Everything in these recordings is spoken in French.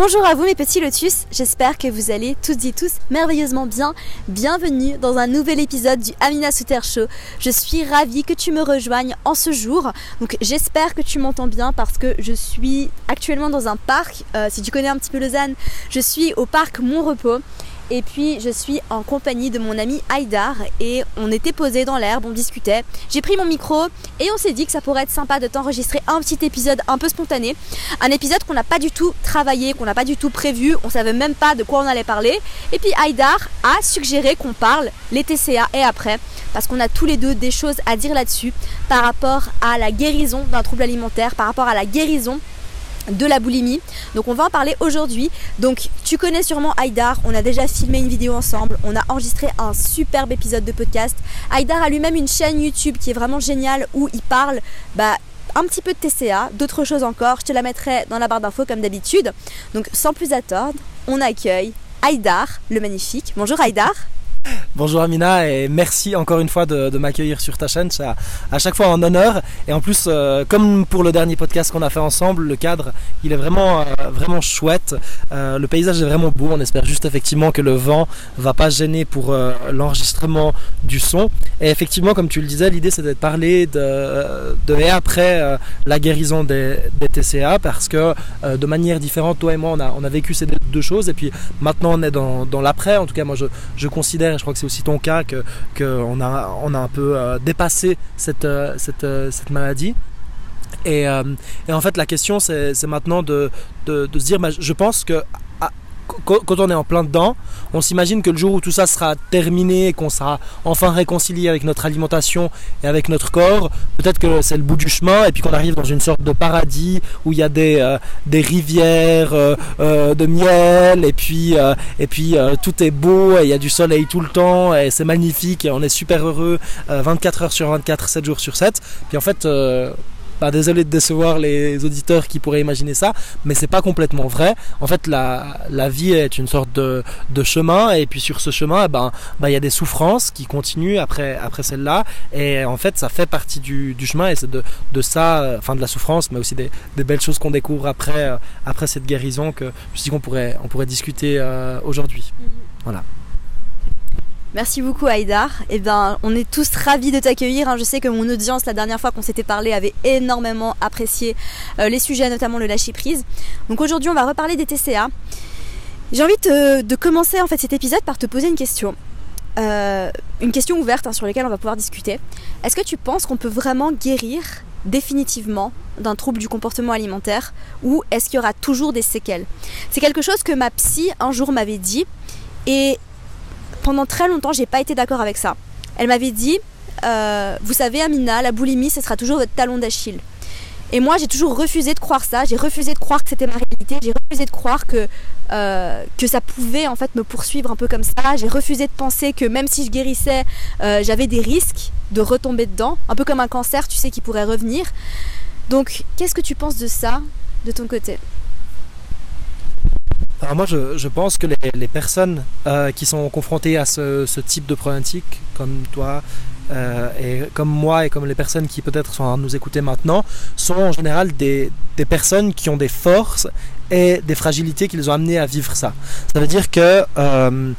Bonjour à vous mes petits lotus, j'espère que vous allez toutes et tous merveilleusement bien. Bienvenue dans un nouvel épisode du Amina Souter Show. Je suis ravie que tu me rejoignes en ce jour. Donc j'espère que tu m'entends bien parce que je suis actuellement dans un parc. Euh, si tu connais un petit peu Lausanne, je suis au parc Mon Repos. Et puis je suis en compagnie de mon ami Haïdar et on était posé dans l'herbe, on discutait. J'ai pris mon micro et on s'est dit que ça pourrait être sympa de t'enregistrer un petit épisode un peu spontané. Un épisode qu'on n'a pas du tout travaillé, qu'on n'a pas du tout prévu, on savait même pas de quoi on allait parler. Et puis Haïdar a suggéré qu'on parle les TCA et après parce qu'on a tous les deux des choses à dire là-dessus par rapport à la guérison d'un trouble alimentaire, par rapport à la guérison de la boulimie. Donc on va en parler aujourd'hui. Donc tu connais sûrement Haïdar, on a déjà filmé une vidéo ensemble, on a enregistré un superbe épisode de podcast. Haïdar a lui-même une chaîne YouTube qui est vraiment géniale où il parle bah, un petit peu de TCA, d'autres choses encore. Je te la mettrai dans la barre d'infos comme d'habitude. Donc sans plus attendre, on accueille Haïdar, le magnifique. Bonjour Haïdar. Bonjour Amina et merci encore une fois de, m'accueillir sur ta chaîne. C'est à, chaque fois un honneur. Et en plus, euh, comme pour le dernier podcast qu'on a fait ensemble, le cadre, il est vraiment, euh, vraiment chouette. Euh, le paysage est vraiment beau. On espère juste effectivement que le vent va pas gêner pour l'enregistrement du son. Et effectivement, comme tu le disais, l'idée c'était de parler de, et après la guérison des, TCA parce que de manière différente, toi et moi, on a, on a vécu ces deux choses. Et puis maintenant, on est dans, dans l'après. En tout cas, moi, je, je considère je crois que c'est aussi ton cas, qu'on a, on a un peu euh, dépassé cette, euh, cette, euh, cette maladie. Et, et, en fait, la question, c'est maintenant de, de, de, se dire, bah, je pense que quand on est en plein dedans, on s'imagine que le jour où tout ça sera terminé, qu'on sera enfin réconcilié avec notre alimentation et avec notre corps, peut-être que c'est le bout du chemin et puis qu'on arrive dans une sorte de paradis où il y a des, euh, rivières euh, euh, de miel et puis, et puis tout est beau et il y a du soleil tout le temps et c'est magnifique et on est super heureux 24 heures sur 24, 7 jours sur 7. Puis en fait, bah, désolé de décevoir les auditeurs qui pourraient imaginer ça, mais c'est pas complètement vrai. En fait, la, la vie est une sorte de, de chemin, et puis sur ce chemin, eh ben, bah, il y a des souffrances qui continuent après, après celle-là, et en fait, ça fait partie du, du chemin, et c'est de, de ça, enfin de la souffrance, mais aussi des, des belles choses qu'on découvre après, euh, après cette guérison que je dis qu'on pourrait, on pourrait discuter euh, aujourd'hui. Mm-hmm. Voilà. Merci beaucoup Haïdar. Eh bien, on est tous ravis de t'accueillir. Hein. Je sais que mon audience, la dernière fois qu'on s'était parlé, avait énormément apprécié euh, les sujets, notamment le lâcher prise. Donc aujourd'hui, on va reparler des TCA. J'ai envie de, commencer en fait cet épisode par te poser une question. Euh, une question ouverte hein, sur laquelle on va pouvoir discuter. Est-ce que tu penses qu'on peut vraiment guérir définitivement d'un trouble du comportement alimentaire ou est-ce qu'il y aura toujours des séquelles? C'est quelque chose que ma psy un jour m'avait dit et pendant très longtemps, j'ai pas été d'accord avec ça. Elle m'avait dit, euh, vous savez, Amina, la boulimie, ce sera toujours votre talon d'Achille. Et moi, j'ai toujours refusé de croire ça. J'ai refusé de croire que c'était ma réalité. J'ai refusé de croire que, euh, ça pouvait en fait me poursuivre un peu comme ça. J'ai refusé de penser que même si je guérissais, euh, j'avais des risques de retomber dedans, un peu comme un cancer, tu sais, qui pourrait revenir. Donc, qu'est-ce que tu penses de ça, de ton côté? Alors moi, je, pense que les, personnes euh, qui sont confrontées à ce, type de problématique, comme toi, euh, et comme moi, et comme les personnes qui peut-être sont à nous écouter maintenant, sont en général des, personnes qui ont des forces et des fragilités qui les ont amenées à vivre ça. Ça veut dire que euh,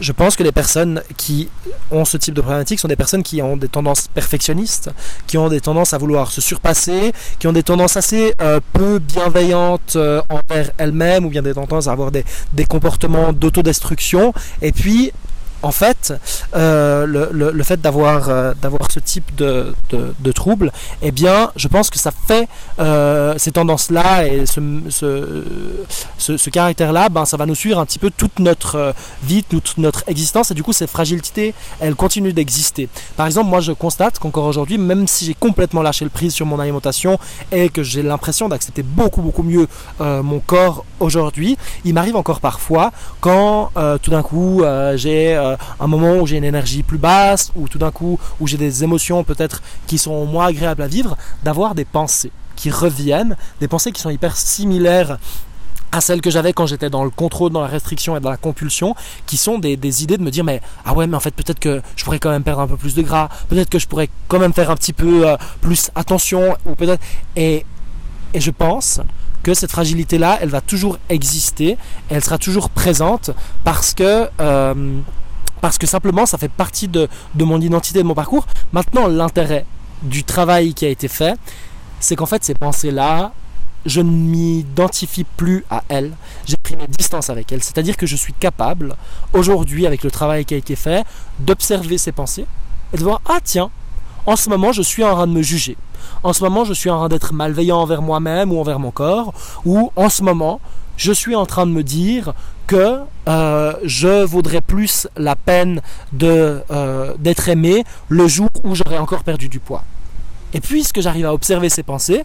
je pense que les personnes qui ont ce type de problématique sont des personnes qui ont des tendances perfectionnistes, qui ont des tendances à vouloir se surpasser, qui ont des tendances assez euh, peu bienveillantes euh, envers elles-mêmes, ou bien des tendances à avoir des, des comportements d'autodestruction, et puis en fait, euh, le, fait d'avoir euh, d'avoir ce type de, de, trouble, eh bien, je pense que ça fait euh, ces tendances-là et ce, ce, ce, caractère-là, ben, ça va nous suivre un petit peu toute notre vie, toute notre existence, et du coup, cette fragilité, elle continue d'exister. Par exemple, moi, je constate qu'encore aujourd'hui, même si j'ai complètement lâché le prise sur mon alimentation et que j'ai l'impression d'accepter beaucoup, beaucoup mieux mon corps aujourd'hui, il m'arrive encore parfois quand tout d'un coup j'ai euh, un moment où j'ai une énergie plus basse, ou tout d'un coup où j'ai des émotions peut-être qui sont moins agréables à vivre, d'avoir des pensées qui reviennent, des pensées qui sont hyper similaires à celles que j'avais quand j'étais dans le contrôle, dans la restriction et dans la compulsion, qui sont des, idées de me dire mais ah ouais mais en fait peut-être que je pourrais quand même perdre un peu plus de gras, peut-être que je pourrais quand même faire un petit peu euh, plus attention ou peut-être et et je pense que cette fragilité là elle va toujours exister, elle sera toujours présente parce que euh, parce que simplement ça fait partie de, mon identité, de mon parcours. Maintenant, l'intérêt du travail qui a été fait, c'est qu'en fait ces pensées-là, je ne m'identifie plus à elles, j'ai pris mes distances avec elles. C'est-à-dire que je suis capable, aujourd'hui, avec le travail qui a été fait, d'observer ces pensées et de voir, ah tiens, en ce moment, je suis en train de me juger. En ce moment, je suis en train d'être malveillant envers moi-même ou envers mon corps. Ou en ce moment, je suis en train de me dire que euh, je vaudrais plus la peine de, euh, d'être aimé le jour où j'aurais encore perdu du poids. Et puisque j'arrive à observer ces pensées,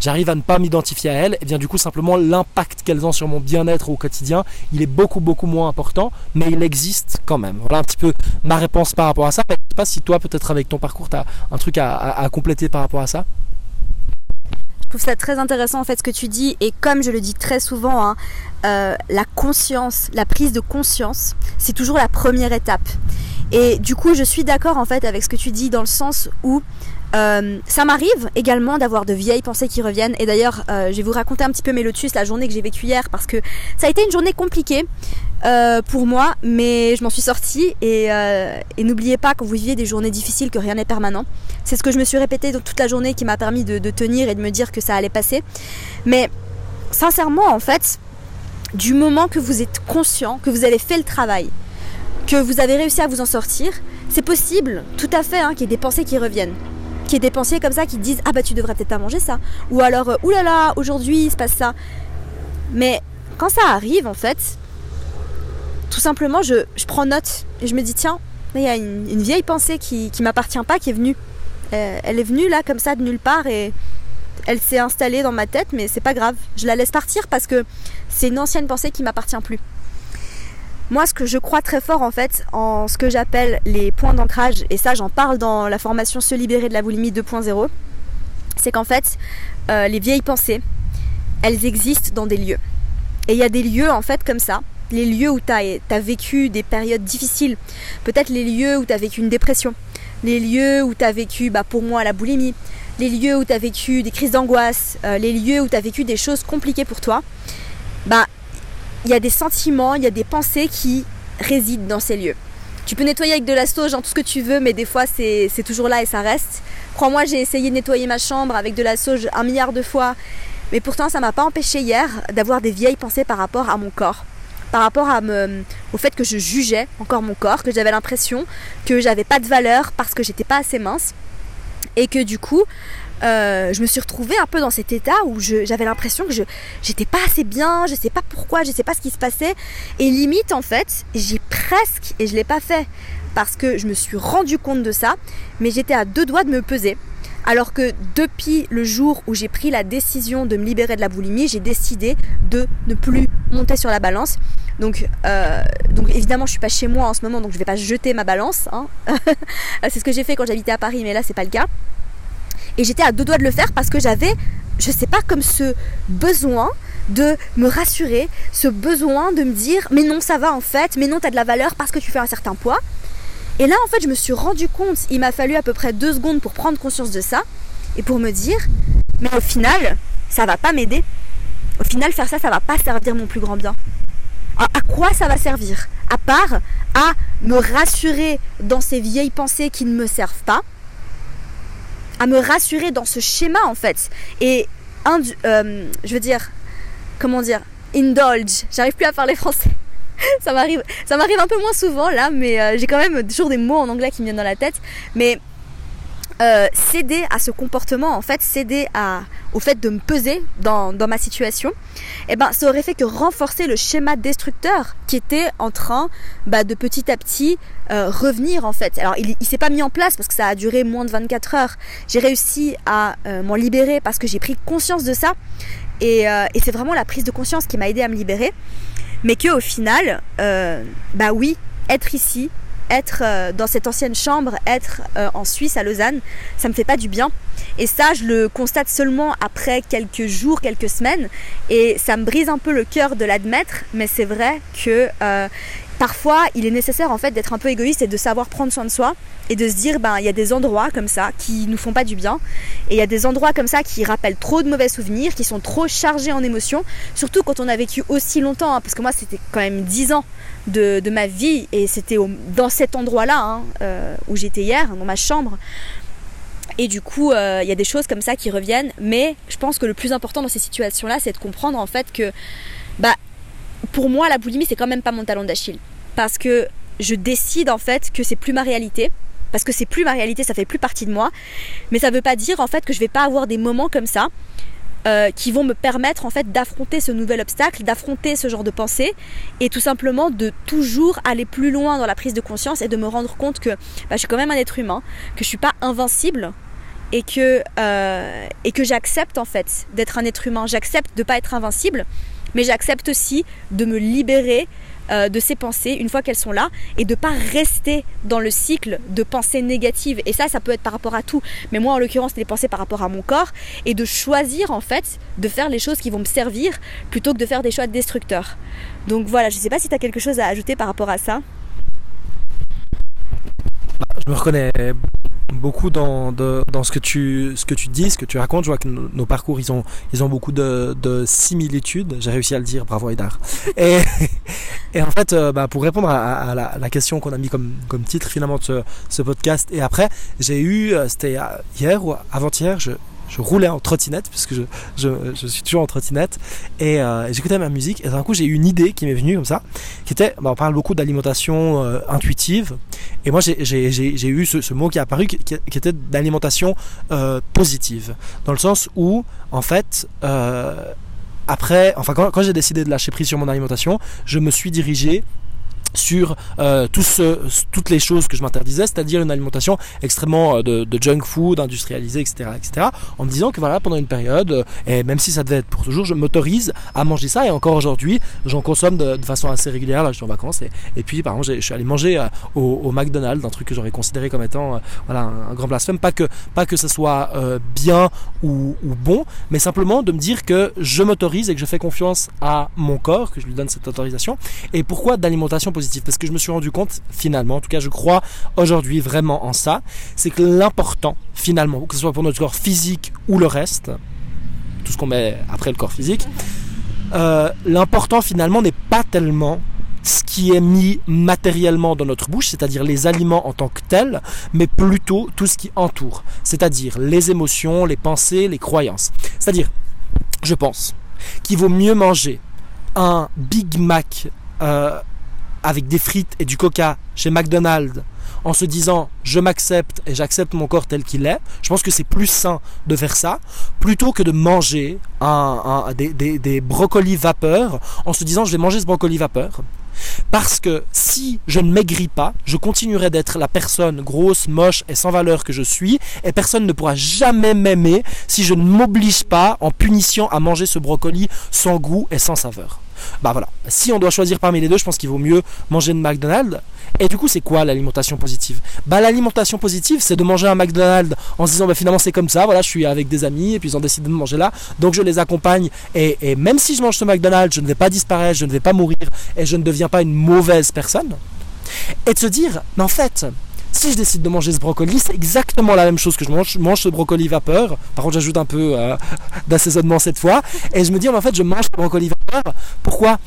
j'arrive à ne pas m'identifier à elles, et bien du coup simplement l'impact qu'elles ont sur mon bien-être au quotidien, il est beaucoup beaucoup moins important, mais il existe quand même. Voilà un petit peu ma réponse par rapport à ça. Je ne sais pas si toi peut-être avec ton parcours tu as un truc à compléter par rapport à ça. Je trouve ça très intéressant en fait ce que tu dis et comme je le dis très souvent, hein, euh, la conscience, la prise de conscience, c'est toujours la première étape. Et du coup, je suis d'accord en fait avec ce que tu dis dans le sens où euh, ça m'arrive également d'avoir de vieilles pensées qui reviennent. Et d'ailleurs, euh, je vais vous raconter un petit peu mes lotus, la journée que j'ai vécue hier, parce que ça a été une journée compliquée euh, pour moi, mais je m'en suis sortie. Et, n'oubliez pas, quand vous vivez des journées difficiles, que rien n'est permanent. C'est ce que je me suis répété toute la journée qui m'a permis de, tenir et de me dire que ça allait passer. Mais sincèrement, en fait, du moment que vous êtes conscient, que vous avez fait le travail, que vous avez réussi à vous en sortir, c'est possible, tout à fait, hein, qu'il y ait des pensées qui reviennent qui est dépensé comme ça, qui disent Ah bah tu devrais peut-être pas manger ça. Ou alors, euh, oulala, aujourd'hui il se passe ça. Mais quand ça arrive, en fait, tout simplement, je, prends note et je me dis Tiens, il y a une, vieille pensée qui, qui m'appartient pas qui est venue. Euh, elle est venue là comme ça de nulle part et elle s'est installée dans ma tête, mais c'est pas grave. Je la laisse partir parce que c'est une ancienne pensée qui m'appartient plus. Moi, ce que je crois très fort en fait, en ce que j'appelle les points d'ancrage, et ça j'en parle dans la formation Se libérer de la boulimie 2.0, c'est qu'en fait, euh, les vieilles pensées, elles existent dans des lieux. Et il y a des lieux en fait comme ça, les lieux où tu as, vécu des périodes difficiles, peut-être les lieux où tu as vécu une dépression, les lieux où tu as vécu, bah, pour moi, la boulimie, les lieux où tu vécu des crises d'angoisse, euh, les lieux où tu vécu des choses compliquées pour toi, bah, il y a des sentiments, il y a des pensées qui résident dans ces lieux. Tu peux nettoyer avec de la sauge, tout ce que tu veux, mais des fois c'est toujours là et ça reste. Crois-moi, j'ai essayé de nettoyer ma chambre avec de la sauge un milliard de fois, mais pourtant ça m'a pas empêché hier d'avoir des vieilles pensées par rapport à mon corps, par rapport à au fait que je jugeais encore mon corps, que j'avais l'impression que j'avais pas de valeur parce que j'étais pas assez mince, et que du coup euh, je me suis retrouvée un peu dans cet état où j'avais l'impression que je j'étais pas assez bien, je sais pas pourquoi, je sais pas ce qui se passait. Et limite, en fait, j'ai presque, et je l'ai pas fait parce que je me suis rendu compte de ça, mais j'étais à deux doigts de me peser. Alors que depuis le jour où j'ai pris la décision de me libérer de la boulimie, j'ai décidé de ne plus monter sur la balance. Donc, euh, évidemment, je suis pas chez moi en ce moment, donc je vais pas jeter ma balance. Hein. c'est ce que j'ai fait quand j'habitais à Paris, mais là c'est pas le cas. Et j'étais à deux doigts de le faire parce que j'avais, je sais pas, comme ce besoin de me rassurer, ce besoin de me dire mais non ça va en fait, mais non tu as de la valeur parce que tu fais un certain poids. Et là en fait je me suis rendu compte, il m'a fallu à peu près deux secondes pour prendre conscience de ça et pour me dire mais au final ça va pas m'aider. Au final faire ça ça va pas servir mon plus grand bien. À, quoi ça va servir? À part à me rassurer dans ces vieilles pensées qui ne me servent pas à me rassurer dans ce schéma en fait. Et euh, je veux dire, comment dire, indulge, j'arrive plus à parler français. ça m'arrive, ça m'arrive un peu moins souvent là, mais euh, j'ai quand même toujours des mots en anglais qui me viennent dans la tête. Mais euh, céder à ce comportement, en fait, céder à, au fait de me peser dans, dans ma situation, eh ben, ça aurait fait que renforcer le schéma destructeur qui était en train bah, de petit à petit euh, revenir en fait. Alors il, il s'est pas mis en place parce que ça a duré moins de 24 heures. J'ai réussi à euh, m'en libérer parce que j'ai pris conscience de ça et, et c'est vraiment la prise de conscience qui m'a aidé à me libérer. Mais que au final, bah oui, être ici, être euh, dans cette ancienne chambre, être euh, en Suisse à Lausanne, ça me fait pas du bien. Et ça, je le constate seulement après quelques jours, quelques semaines, et ça me brise un peu le cœur de l'admettre. Mais c'est vrai que euh, parfois, il est nécessaire en fait d'être un peu égoïste et de savoir prendre soin de soi et de se dire ben il y a des endroits comme ça qui nous font pas du bien et il y a des endroits comme ça qui rappellent trop de mauvais souvenirs, qui sont trop chargés en émotions, surtout quand on a vécu aussi longtemps, hein, parce que moi c'était quand même 10 ans de, de ma vie et c'était dans cet endroit-là hein, euh, où j'étais hier, dans ma chambre. Et du coup, euh, il y a des choses comme ça qui reviennent, mais je pense que le plus important dans ces situations-là, c'est de comprendre en fait que, bah, pour moi, la boulimie, c'est quand même pas mon talon d'Achille. Parce que je décide en fait que c'est plus ma réalité. Parce que c'est plus ma réalité, ça fait plus partie de moi. Mais ça veut pas dire en fait que je vais pas avoir des moments comme ça euh, qui vont me permettre en fait d'affronter ce nouvel obstacle, d'affronter ce genre de pensée et tout simplement de toujours aller plus loin dans la prise de conscience et de me rendre compte que bah, je suis quand même un être humain, que je suis pas invincible et que, euh, que j'accepte en fait d'être un être humain, j'accepte de pas être invincible, mais j'accepte aussi de me libérer euh, de ces pensées une fois qu'elles sont là et de pas rester dans le cycle de pensées négatives. Et ça ça peut être par rapport à tout. Mais moi en l'occurrence des pensées par rapport à mon corps et de choisir en fait de faire les choses qui vont me servir plutôt que de faire des choix destructeurs. Donc voilà je sais pas si tu as quelque chose à ajouter par rapport à ça. Je me reconnais beaucoup dans, dans ce, que tu, ce que tu dis, ce que tu racontes. Je vois que nos, parcours, ils ont, ils ont beaucoup de, de similitudes. J'ai réussi à le dire, bravo Aïdar. Et, et en fait, euh, bah, pour répondre à, à la, à la question qu'on a mis comme, comme titre finalement de ce, ce podcast, et après, j'ai eu, euh, c'était euh, hier ou avant-hier, je, je roulais en trottinette, puisque je, je, je suis toujours en trottinette, et euh, j'écoutais ma musique, et d'un coup j'ai eu une idée qui m'est venue comme ça, qui était, bah, on parle beaucoup d'alimentation euh, intuitive, et moi j'ai- eu ce, mot qui est apparu, qui, était d'alimentation euh, positive, dans le sens où, en fait, après, enfin quand, quand j'ai décidé de lâcher prise sur mon alimentation, je me suis dirigé sur euh, toutes les choses que je m'interdisais, c'est-à-dire une alimentation extrêmement euh, de, junk food, industrialisée, etc., etc., en me disant que voilà, pendant une période, euh, et même si ça devait être pour toujours, je m'autorise à manger ça, et encore aujourd'hui, j'en consomme de, façon assez régulière, là je suis en vacances, et, puis par exemple, je suis allé manger au, McDonald's, un truc que j'aurais considéré comme étant voilà, un, grand blasphème, pas que, pas que ce soit bien ou bon, mais simplement de me dire que je m'autorise et que je fais confiance à mon corps, que je lui donne cette autorisation, et pourquoi d'alimentation positive Parce que je me suis rendu compte, finalement, en tout cas je crois aujourd'hui vraiment en ça, c'est que l'important, finalement, que ce soit pour notre corps physique ou le reste, tout ce qu'on met après le corps physique, euh, l'important finalement n'est pas tellement ce qui est mis matériellement dans notre bouche, c'est-à-dire les aliments en tant que tels, mais plutôt tout ce qui entoure, c'est-à-dire les émotions, les pensées, les croyances. C'est-à-dire, je pense qu'il vaut mieux manger un Big Mac euh, avec des frites et du coca chez McDonald's en se disant je m'accepte et j'accepte mon corps tel qu'il est. Je pense que c'est plus sain de faire ça plutôt que de manger des brocolis vapeur en se disant je vais manger ce brocoli vapeur. Parce que si je ne maigris pas, je continuerai d'être la personne grosse, moche et sans valeur que je suis, et personne ne pourra jamais m'aimer si je ne m'oblige pas en punition à manger ce brocoli sans goût et sans saveur. Bah voilà, si on doit choisir parmi les deux, je pense qu'il vaut mieux manger de McDonald's. Et du coup, c'est quoi l'alimentation positive? Bah l'alimentation positive, c'est de manger un McDonald's en se disant bah finalement c'est comme ça, voilà, je suis avec des amis et puis ils ont décidé de manger là, donc je les accompagne. Et, et même si je mange ce McDonald's, je ne vais pas disparaître, je ne vais pas mourir et je ne deviens pas une mauvaise personne. Et de se dire, mais en fait, si je décide de manger ce brocoli, c'est exactement la même chose que je mange. Je mange ce brocoli vapeur. Par contre, j'ajoute un peu euh, d'assaisonnement cette fois. Et je me dis, en fait, je mange ce brocoli vapeur. Pourquoi?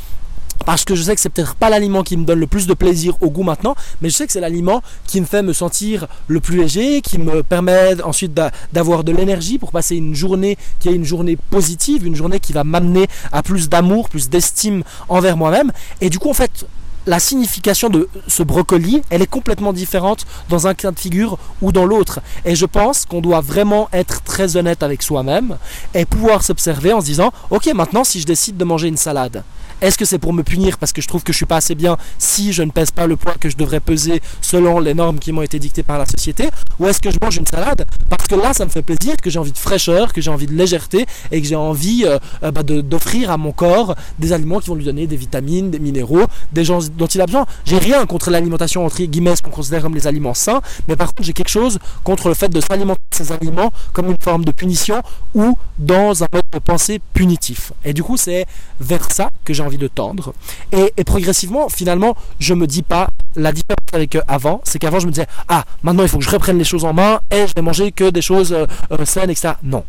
Parce que je sais que c'est peut-être pas l'aliment qui me donne le plus de plaisir au goût maintenant, mais je sais que c'est l'aliment qui me fait me sentir le plus léger, qui me permet ensuite d'a- d'avoir de l'énergie pour passer une journée qui est une journée positive, une journée qui va m'amener à plus d'amour, plus d'estime envers moi-même. Et du coup, en fait, la signification de ce brocoli, elle est complètement différente dans un cas de figure ou dans l'autre. Et je pense qu'on doit vraiment être très honnête avec soi-même et pouvoir s'observer en se disant, ok, maintenant si je décide de manger une salade, est-ce que c'est pour me punir parce que je trouve que je suis pas assez bien si je ne pèse pas le poids que je devrais peser selon les normes qui m'ont été dictées par la société Ou est-ce que je mange une salade parce que là ça me fait plaisir, que j'ai envie de fraîcheur, que j'ai envie de légèreté et que j'ai envie euh, euh, bah, d'offrir à mon corps des aliments qui vont lui donner des vitamines, des minéraux, des gens dont il a besoin. J'ai rien contre l'alimentation entre guillemets qu'on considère comme les aliments sains, mais par contre j'ai quelque chose contre le fait de s'alimenter ces aliments comme une forme de punition ou dans un mode de pensée punitif. Et du coup c'est vers ça que j'ai envie de tendre. Et, progressivement, finalement, je me dis pas la différence avec euh, avant, c'est qu'avant je me disais ah maintenant il faut que je reprenne les choses en main et je vais manger que des choses euh, euh, saines etc. Non,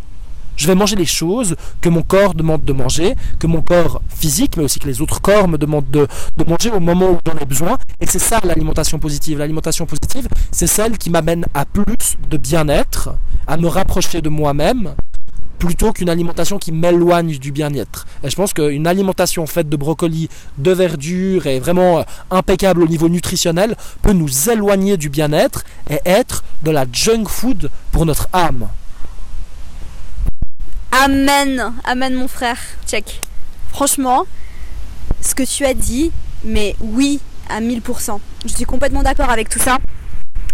je vais manger les choses que mon corps demande de manger, que mon corps physique, mais aussi que les autres corps me demandent de, manger au moment où j'en ai besoin. Et c'est ça l'alimentation positive. L'alimentation positive, c'est celle qui m'amène à plus de bien-être, à me rapprocher de moi-même, plutôt qu'une alimentation qui m'éloigne du bien-être. Et je pense qu'une alimentation faite de brocolis, de verdure et vraiment euh, impeccable au niveau nutritionnel peut nous éloigner du bien-être et être de la junk food pour notre âme. Amen, amen mon frère, check. Franchement, ce que tu as dit, mais oui, à 1000%. Je suis complètement d'accord avec tout ça.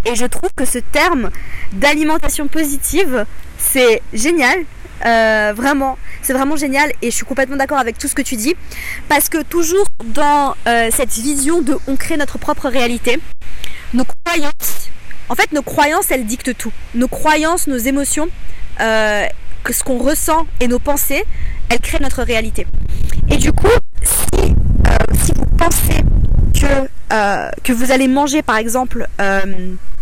Et je trouve que ce terme d'alimentation positive, c'est génial euh, vraiment, c'est vraiment génial et je suis complètement d'accord avec tout ce que tu dis. Parce que toujours dans euh, cette vision de on crée notre propre réalité, nos croyances, en fait nos croyances elles dictent tout. Nos croyances, nos émotions, euh, ce qu'on ressent et nos pensées, elles créent notre réalité. Et du coup, si, si vous pensez que, que vous allez manger par exemple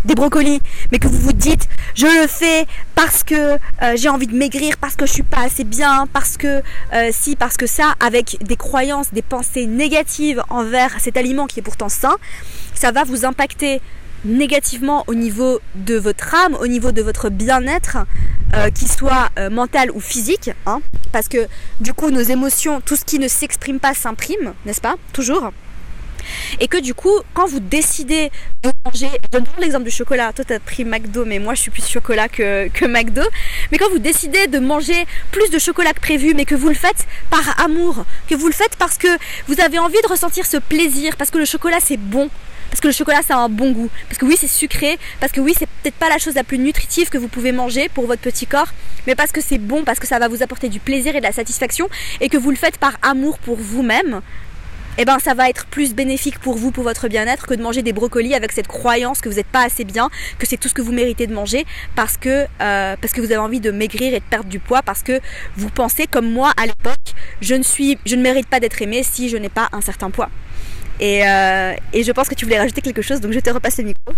des brocolis, mais que vous vous dites je le fais parce que euh, j'ai envie de maigrir, parce que je suis pas assez bien, parce que euh, si, parce que ça, avec des croyances, des pensées négatives envers cet aliment qui est pourtant sain, ça va vous impacter négativement au niveau de votre âme, au niveau de votre bien-être, euh, qu'il soit mental ou physique, hein, parce que du coup nos émotions, tout ce qui ne s'exprime pas s'imprime, n'est-ce pas? Toujours. Et que du coup, quand vous décidez de manger, je donne l'exemple du chocolat, toi tu as pris McDo, mais moi je suis plus chocolat que, que McDo, mais quand vous décidez de manger plus de chocolat que prévu, mais que vous le faites par amour, que vous le faites parce que vous avez envie de ressentir ce plaisir, parce que le chocolat c'est bon, parce que le chocolat ça a un bon goût, parce que oui c'est sucré, parce que oui c'est peut-être pas la chose la plus nutritive que vous pouvez manger pour votre petit corps, mais parce que c'est bon, parce que ça va vous apporter du plaisir et de la satisfaction, et que vous le faites par amour pour vous-même, eh ben ça va être plus bénéfique pour vous, pour votre bien-être, que de manger des brocolis avec cette croyance que vous n'êtes pas assez bien, que c'est tout ce que vous méritez de manger parce que, euh, parce que vous avez envie de maigrir et de perdre du poids, parce que vous pensez comme moi à l'époque, je ne suis, je ne mérite pas d'être aimé si je n'ai pas un certain poids. Et, euh, et, je pense que tu voulais rajouter quelque chose, donc je te repasse le micro.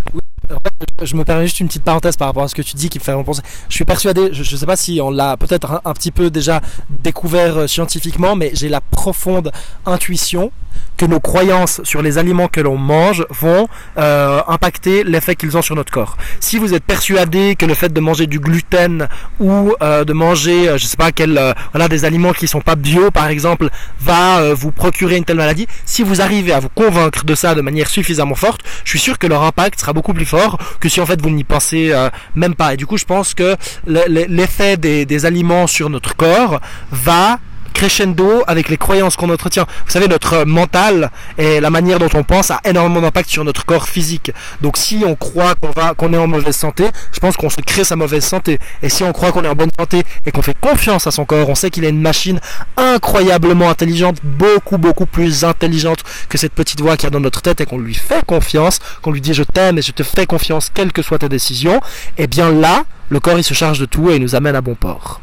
Je me permets juste une petite parenthèse par rapport à ce que tu dis qui me fait penser. Je suis persuadé, je ne sais pas si on l'a peut-être un, petit peu déjà découvert euh, scientifiquement, mais j'ai la profonde intuition que nos croyances sur les aliments que l'on mange vont euh, impacter l'effet qu'ils ont sur notre corps. Si vous êtes persuadé que le fait de manger du gluten ou euh, de manger, je sais pas quel, voilà, des aliments qui sont pas bio par exemple, va vous procurer une telle maladie, si vous arrivez à vous convaincre de ça de manière suffisamment forte, je suis sûr que leur impact sera beaucoup plus fort que si en fait vous n'y pensez euh, même pas. Et du coup, je pense que l'effet des, des aliments sur notre corps va crescendo avec les croyances qu'on entretient. Vous savez, notre mental et la manière dont on pense a énormément d'impact sur notre corps physique. Donc si on croit qu'on va, qu'on est en mauvaise santé, je pense qu'on se crée sa mauvaise santé. Et si on croit qu'on est en bonne santé et qu'on fait confiance à son corps, on sait qu'il est une machine incroyablement intelligente, beaucoup beaucoup plus intelligente que cette petite voix qui a dans notre tête et qu'on lui fait confiance, qu'on lui dit je t'aime et je te fais confiance quelle que soit ta décision, et eh bien là, le corps il se charge de tout et il nous amène à bon port.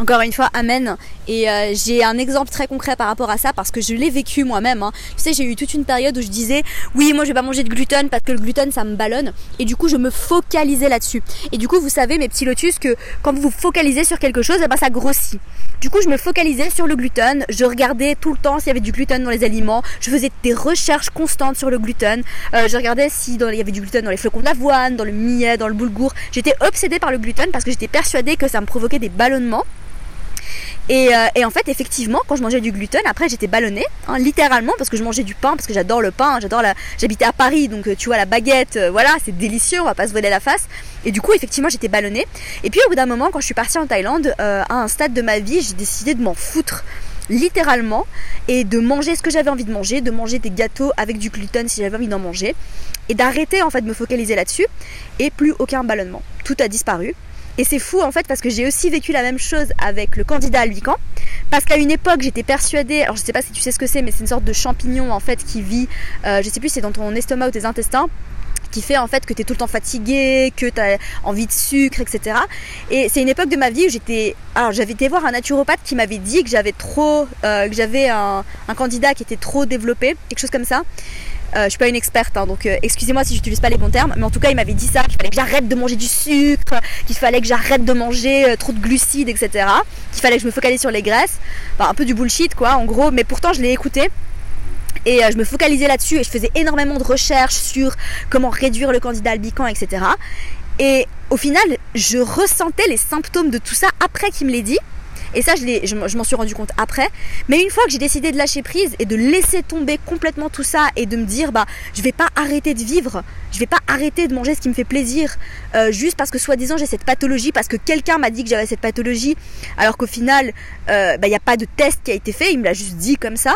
Encore une fois, amen. Et euh, j'ai un exemple très concret par rapport à ça parce que je l'ai vécu moi-même. Hein. Tu sais, j'ai eu toute une période où je disais oui, moi je vais pas manger de gluten parce que le gluten ça me ballonne. Et du coup, je me focalisais là-dessus. Et du coup, vous savez, mes petits lotus, que quand vous vous focalisez sur quelque chose, eh ben, ça grossit. Du coup, je me focalisais sur le gluten. Je regardais tout le temps s'il y avait du gluten dans les aliments. Je faisais des recherches constantes sur le gluten. Euh, je regardais s'il y avait du gluten dans les flocons d'avoine, dans le millet, dans le boulgour. J'étais obsédée par le gluten parce que j'étais persuadée que ça me provoquait des ballonnements. Et, euh, et, en fait, effectivement, quand je mangeais du gluten, après j'étais ballonnée, hein, littéralement, parce que je mangeais du pain, parce que j'adore le pain. J'habitais à Paris, donc euh, tu vois la baguette, euh, voilà, c'est délicieux, on va pas se voiler la face. Et du coup, effectivement, j'étais ballonnée. Et puis au bout d'un moment, quand je suis partie en Thaïlande, à un stade de ma vie, j'ai décidé de m'en foutre littéralement et de manger ce que j'avais envie de manger, de manger des gâteaux avec du gluten si j'avais envie d'en manger et d'arrêter en fait de me focaliser là-dessus et plus aucun ballonnement. Tout a disparu. Et c'est fou en fait parce que j'ai aussi vécu la même chose avec le candidat albican. Parce qu'à une époque j'étais persuadée, alors je sais pas si tu sais ce que c'est, mais c'est une sorte de champignon en fait qui vit, euh, je sais plus si c'est dans ton estomac ou tes intestins qui fait en fait que tu es tout le temps fatigué, que tu as envie de sucre, etc. Et c'est une époque de ma vie où j'étais. Alors j'avais été voir un naturopathe qui m'avait dit que j'avais trop. Euh, que j'avais un, candidat qui était trop développé, quelque chose comme ça. Euh, je suis pas une experte, hein, donc euh, excusez-moi si j'utilise pas les bons termes, mais en tout cas il m'avait dit ça, qu'il fallait que j'arrête de manger du sucre, qu'il fallait que j'arrête de manger euh, trop de glucides, etc. Qu'il fallait que je me focalise sur les graisses, un peu du bullshit quoi, en gros. Mais pourtant je l'ai écouté et euh, je me focalisais là-dessus et je faisais énormément de recherches sur comment réduire le candidat albican, etc. Et au final, je ressentais les symptômes de tout ça après qu'il me l'ait dit. Et ça, je, je, m'en suis rendu compte après. Mais une fois que j'ai décidé de lâcher prise et de laisser tomber complètement tout ça et de me dire, bah, je vais pas arrêter de vivre, je vais pas arrêter de manger ce qui me fait plaisir, euh, juste parce que soi-disant j'ai cette pathologie, parce que quelqu'un m'a dit que j'avais cette pathologie, alors qu'au final, euh, bah, il n'y a pas de test qui a été fait, il me l'a juste dit comme ça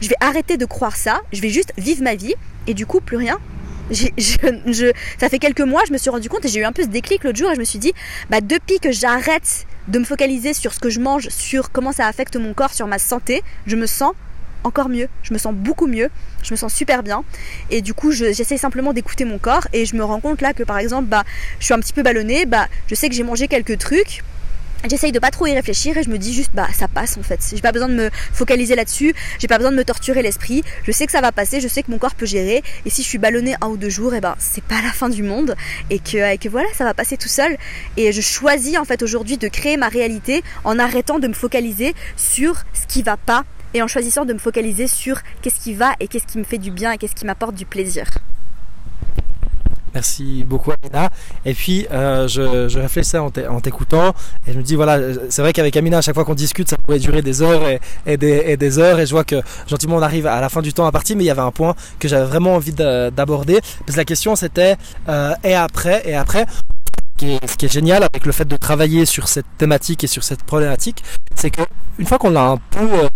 je vais arrêter de croire ça, je vais juste vivre ma vie et du coup plus rien. Ça fait quelques mois, je me suis rendu compte et j'ai eu un peu ce déclic l'autre jour et je me suis dit, bah depuis que j'arrête de me focaliser sur ce que je mange, sur comment ça affecte mon corps, sur ma santé, je me sens encore mieux, je me sens beaucoup mieux, je me sens super bien. Et du coup j'essaie simplement d'écouter mon corps et je me rends compte là que par exemple bah je suis un petit peu ballonnée, bah je sais que j'ai mangé quelques trucs, J'essaye de pas trop y réfléchir et je me dis juste bah ça passe en fait. J'ai pas besoin de me focaliser là-dessus, j'ai pas besoin de me torturer l'esprit. Je sais que ça va passer, je sais que mon corps peut gérer et si je suis ballonnée un ou deux jours, et eh ben c'est pas la fin du monde et que, et que voilà, ça va passer tout seul. Et je choisis en fait aujourd'hui de créer ma réalité en arrêtant de me focaliser sur ce qui va pas et en choisissant de me focaliser sur qu'est-ce qui va et qu'est-ce qui me fait du bien et qu'est-ce qui m'apporte du plaisir. Merci beaucoup Amina. Et puis euh, je, je réfléchissais en t'écoutant et je me dis voilà, c'est vrai qu'avec Amina à chaque fois qu'on discute ça pourrait durer des heures et, des, heures et je vois que gentiment on arrive à la fin du temps à partir mais il y avait un point que j'avais vraiment envie d'aborder parce que la question c'était euh, et après et après ce qui est génial avec le fait de travailler sur cette thématique et sur cette problématique, c'est que une fois qu'on a un peu euh,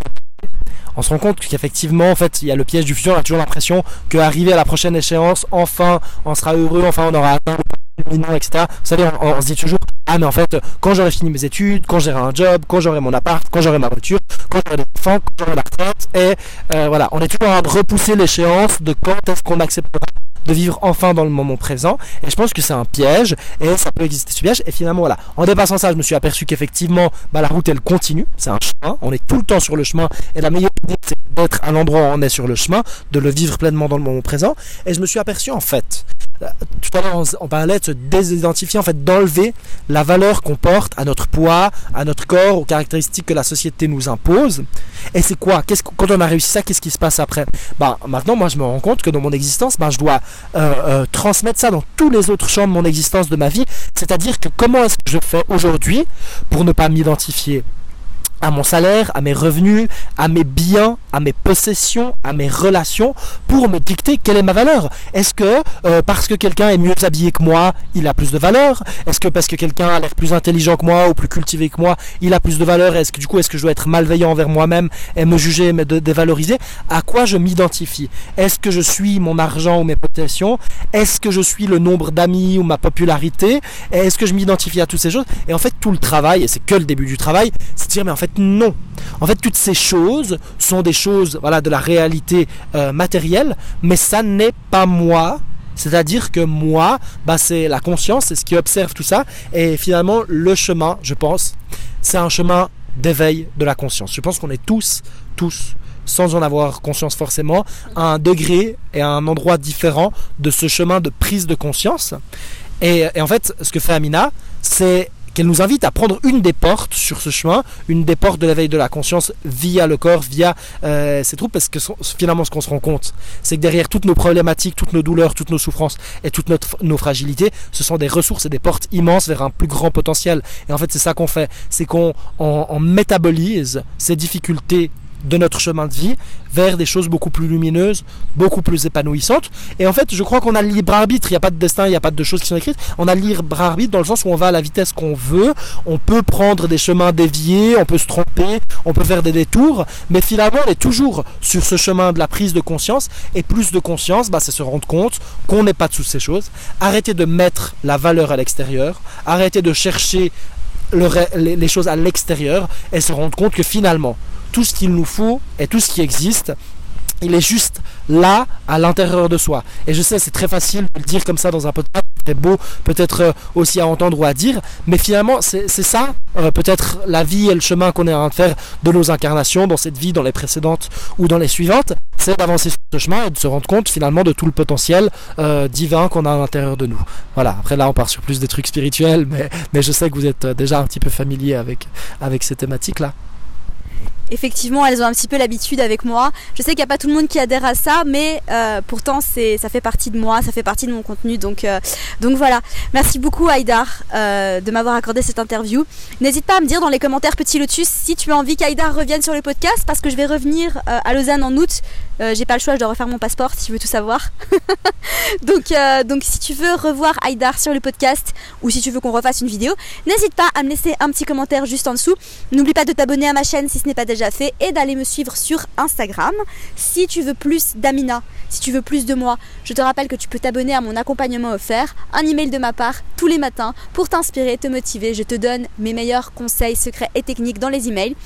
on se rend compte qu'effectivement, en fait, il y a le piège du futur, on a toujours l'impression qu'arriver à la prochaine échéance, enfin, on sera heureux, enfin, on aura atteint le etc. Vous savez, on, se dit toujours, ah, mais en fait, quand j'aurai fini mes études, quand j'aurai un job, quand j'aurai mon appart, quand j'aurai ma voiture, quand j'aurai des enfants, quand j'aurai la retraite, et euh, voilà, on est toujours en train de repousser l'échéance de quand est-ce qu'on acceptera de vivre enfin dans le moment présent. Et je pense que c'est un piège et ça peut exister ce piège. Et finalement, voilà, en dépassant ça, je me suis aperçu qu'effectivement, bah, la route elle continue. C'est un chemin. On est tout le temps sur le chemin. Et la meilleure idée, c'est d'être à l'endroit où on est sur le chemin, de le vivre pleinement dans le moment présent. Et je me suis aperçu en fait tout à l'heure on, parlait de se désidentifier, en fait d'enlever la valeur qu'on porte à notre poids, à notre corps, aux caractéristiques que la société nous impose. Et c'est quoi? Quand on a réussi ça, qu'est-ce qui se passe après? Bah, Maintenant, moi je me rends compte que dans mon existence, bah, je dois euh, euh, transmettre ça dans tous les autres champs de mon existence, de ma vie. C'est-à-dire que comment est-ce que je fais aujourd'hui pour ne pas m'identifier? À mon salaire, à mes revenus, à mes biens, à mes possessions, à mes relations, pour me dicter quelle est ma valeur. Est-ce que euh, parce que quelqu'un est mieux habillé que moi, il a plus de valeur? Est-ce que parce que quelqu'un a l'air plus intelligent que moi ou plus cultivé que moi, il a plus de valeur? Est-ce que du coup, est-ce que je dois être malveillant envers moi-même et me juger me dévaloriser? À quoi je m'identifie? Est-ce que je suis mon argent ou mes possessions? Est-ce que je suis le nombre d'amis ou ma popularité? Est-ce que je m'identifie à toutes ces choses? Et en fait, tout le travail, et c'est que le début du travail, c'est de dire mais en fait non. En fait, toutes ces choses sont des choses voilà, de la réalité euh, matérielle, mais ça n'est pas moi. C'est-à-dire que moi, bah, c'est la conscience, c'est ce qui observe tout ça. Et finalement, le chemin, je pense, c'est un chemin d'éveil de la conscience. Je pense qu'on est tous, tous, sans en avoir conscience forcément, à un degré et à un endroit différent de ce chemin de prise de conscience. Et, et en fait, ce que fait Amina, c'est qu'elle nous invite à prendre une des portes sur ce chemin, une des portes de l'éveil de la conscience via le corps, via euh, ces troupes, parce que finalement ce qu'on se rend compte, c'est que derrière toutes nos problématiques, toutes nos douleurs, toutes nos souffrances et toutes nos fragilités, ce sont des ressources et des portes immenses vers un plus grand potentiel. Et en fait c'est ça qu'on fait, c'est qu'on métabolise ces difficultés de notre chemin de vie vers des choses beaucoup plus lumineuses, beaucoup plus épanouissantes. Et en fait, je crois qu'on a le libre arbitre. Il n'y a pas de destin, il n'y a pas de choses qui sont écrites. On a le libre arbitre dans le sens où on va à la vitesse qu'on veut. On peut prendre des chemins déviés, on peut se tromper, on peut faire des détours. Mais finalement, on est toujours sur ce chemin de la prise de conscience. Et plus de conscience, bah, c'est se rendre compte qu'on n'est pas de toutes ces choses. Arrêter de mettre la valeur à l'extérieur. Arrêter de chercher les choses à l'extérieur et se rendre compte que finalement, tout ce qu'il nous faut et tout ce qui existe, il est juste là, à l'intérieur de soi. Et je sais, c'est très facile de le dire comme ça dans un podcast, c'est beau peut-être euh, aussi à entendre ou à dire, mais finalement, c'est ça, euh, peut-être la vie et le chemin qu'on est en train de faire de nos incarnations, dans cette vie, dans les précédentes ou dans les suivantes, c'est d'avancer sur ce chemin et de se rendre compte finalement de tout le potentiel euh, divin qu'on a à l'intérieur de nous. Voilà, après là, on part sur plus des trucs spirituels, mais, mais je sais que vous êtes déjà un petit peu familier avec, avec ces thématiques-là effectivement, elles ont un petit peu l'habitude avec moi. Je sais qu'il n'y a pas tout le monde qui adhère à ça, mais euh, pourtant, c'est, ça fait partie de moi, ça fait partie de mon contenu. Donc, euh, donc voilà. Merci beaucoup, Haïdar, euh, de m'avoir accordé cette interview. N'hésite pas à me dire dans les commentaires, petit Lotus, si tu as envie qu'Haïdar revienne sur le podcast, parce que je vais revenir à Lausanne en août. J'ai pas le choix, je dois refaire mon passeport si tu veux tout savoir. donc, donc, si tu veux revoir Haïdar sur le podcast, ou si tu veux qu'on refasse une vidéo, n'hésite pas à me laisser un petit commentaire juste en dessous. N'oublie pas de t'abonner à ma chaîne si ce n'est pas déjà fait et d'aller me suivre sur Instagram. Si tu veux plus d'Amina, si tu veux plus de moi, je te rappelle que tu peux t'abonner à mon accompagnement offert, un email de ma part tous les matins pour t'inspirer, te motiver. Je te donne mes meilleurs conseils, secrets et techniques dans les emails.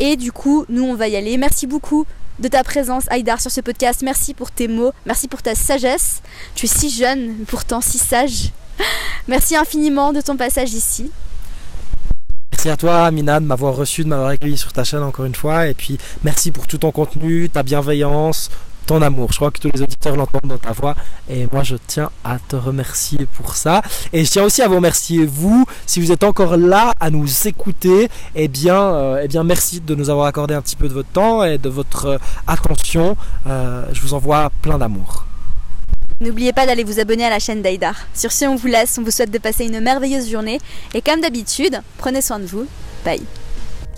Et du coup, nous on va y aller. Merci beaucoup de ta présence, Aïdar, sur ce podcast. Merci pour tes mots, merci pour ta sagesse. Tu es si jeune, pourtant si sage. Merci infiniment de ton passage ici. Merci à toi, Amina, de m'avoir reçu, de m'avoir accueilli sur ta chaîne encore une fois. Et puis, merci pour tout ton contenu, ta bienveillance, ton amour. Je crois que tous les auditeurs l'entendent dans ta voix. Et moi, je tiens à te remercier pour ça. Et je tiens aussi à vous remercier, vous, si vous êtes encore là à nous écouter. Eh bien, euh, eh bien merci de nous avoir accordé un petit peu de votre temps et de votre euh, attention. Euh, je vous envoie plein d'amour. N'oubliez pas d'aller vous abonner à la chaîne d'Aïdar. Sur ce, on vous laisse, on vous souhaite de passer une merveilleuse journée et comme d'habitude, prenez soin de vous. Bye.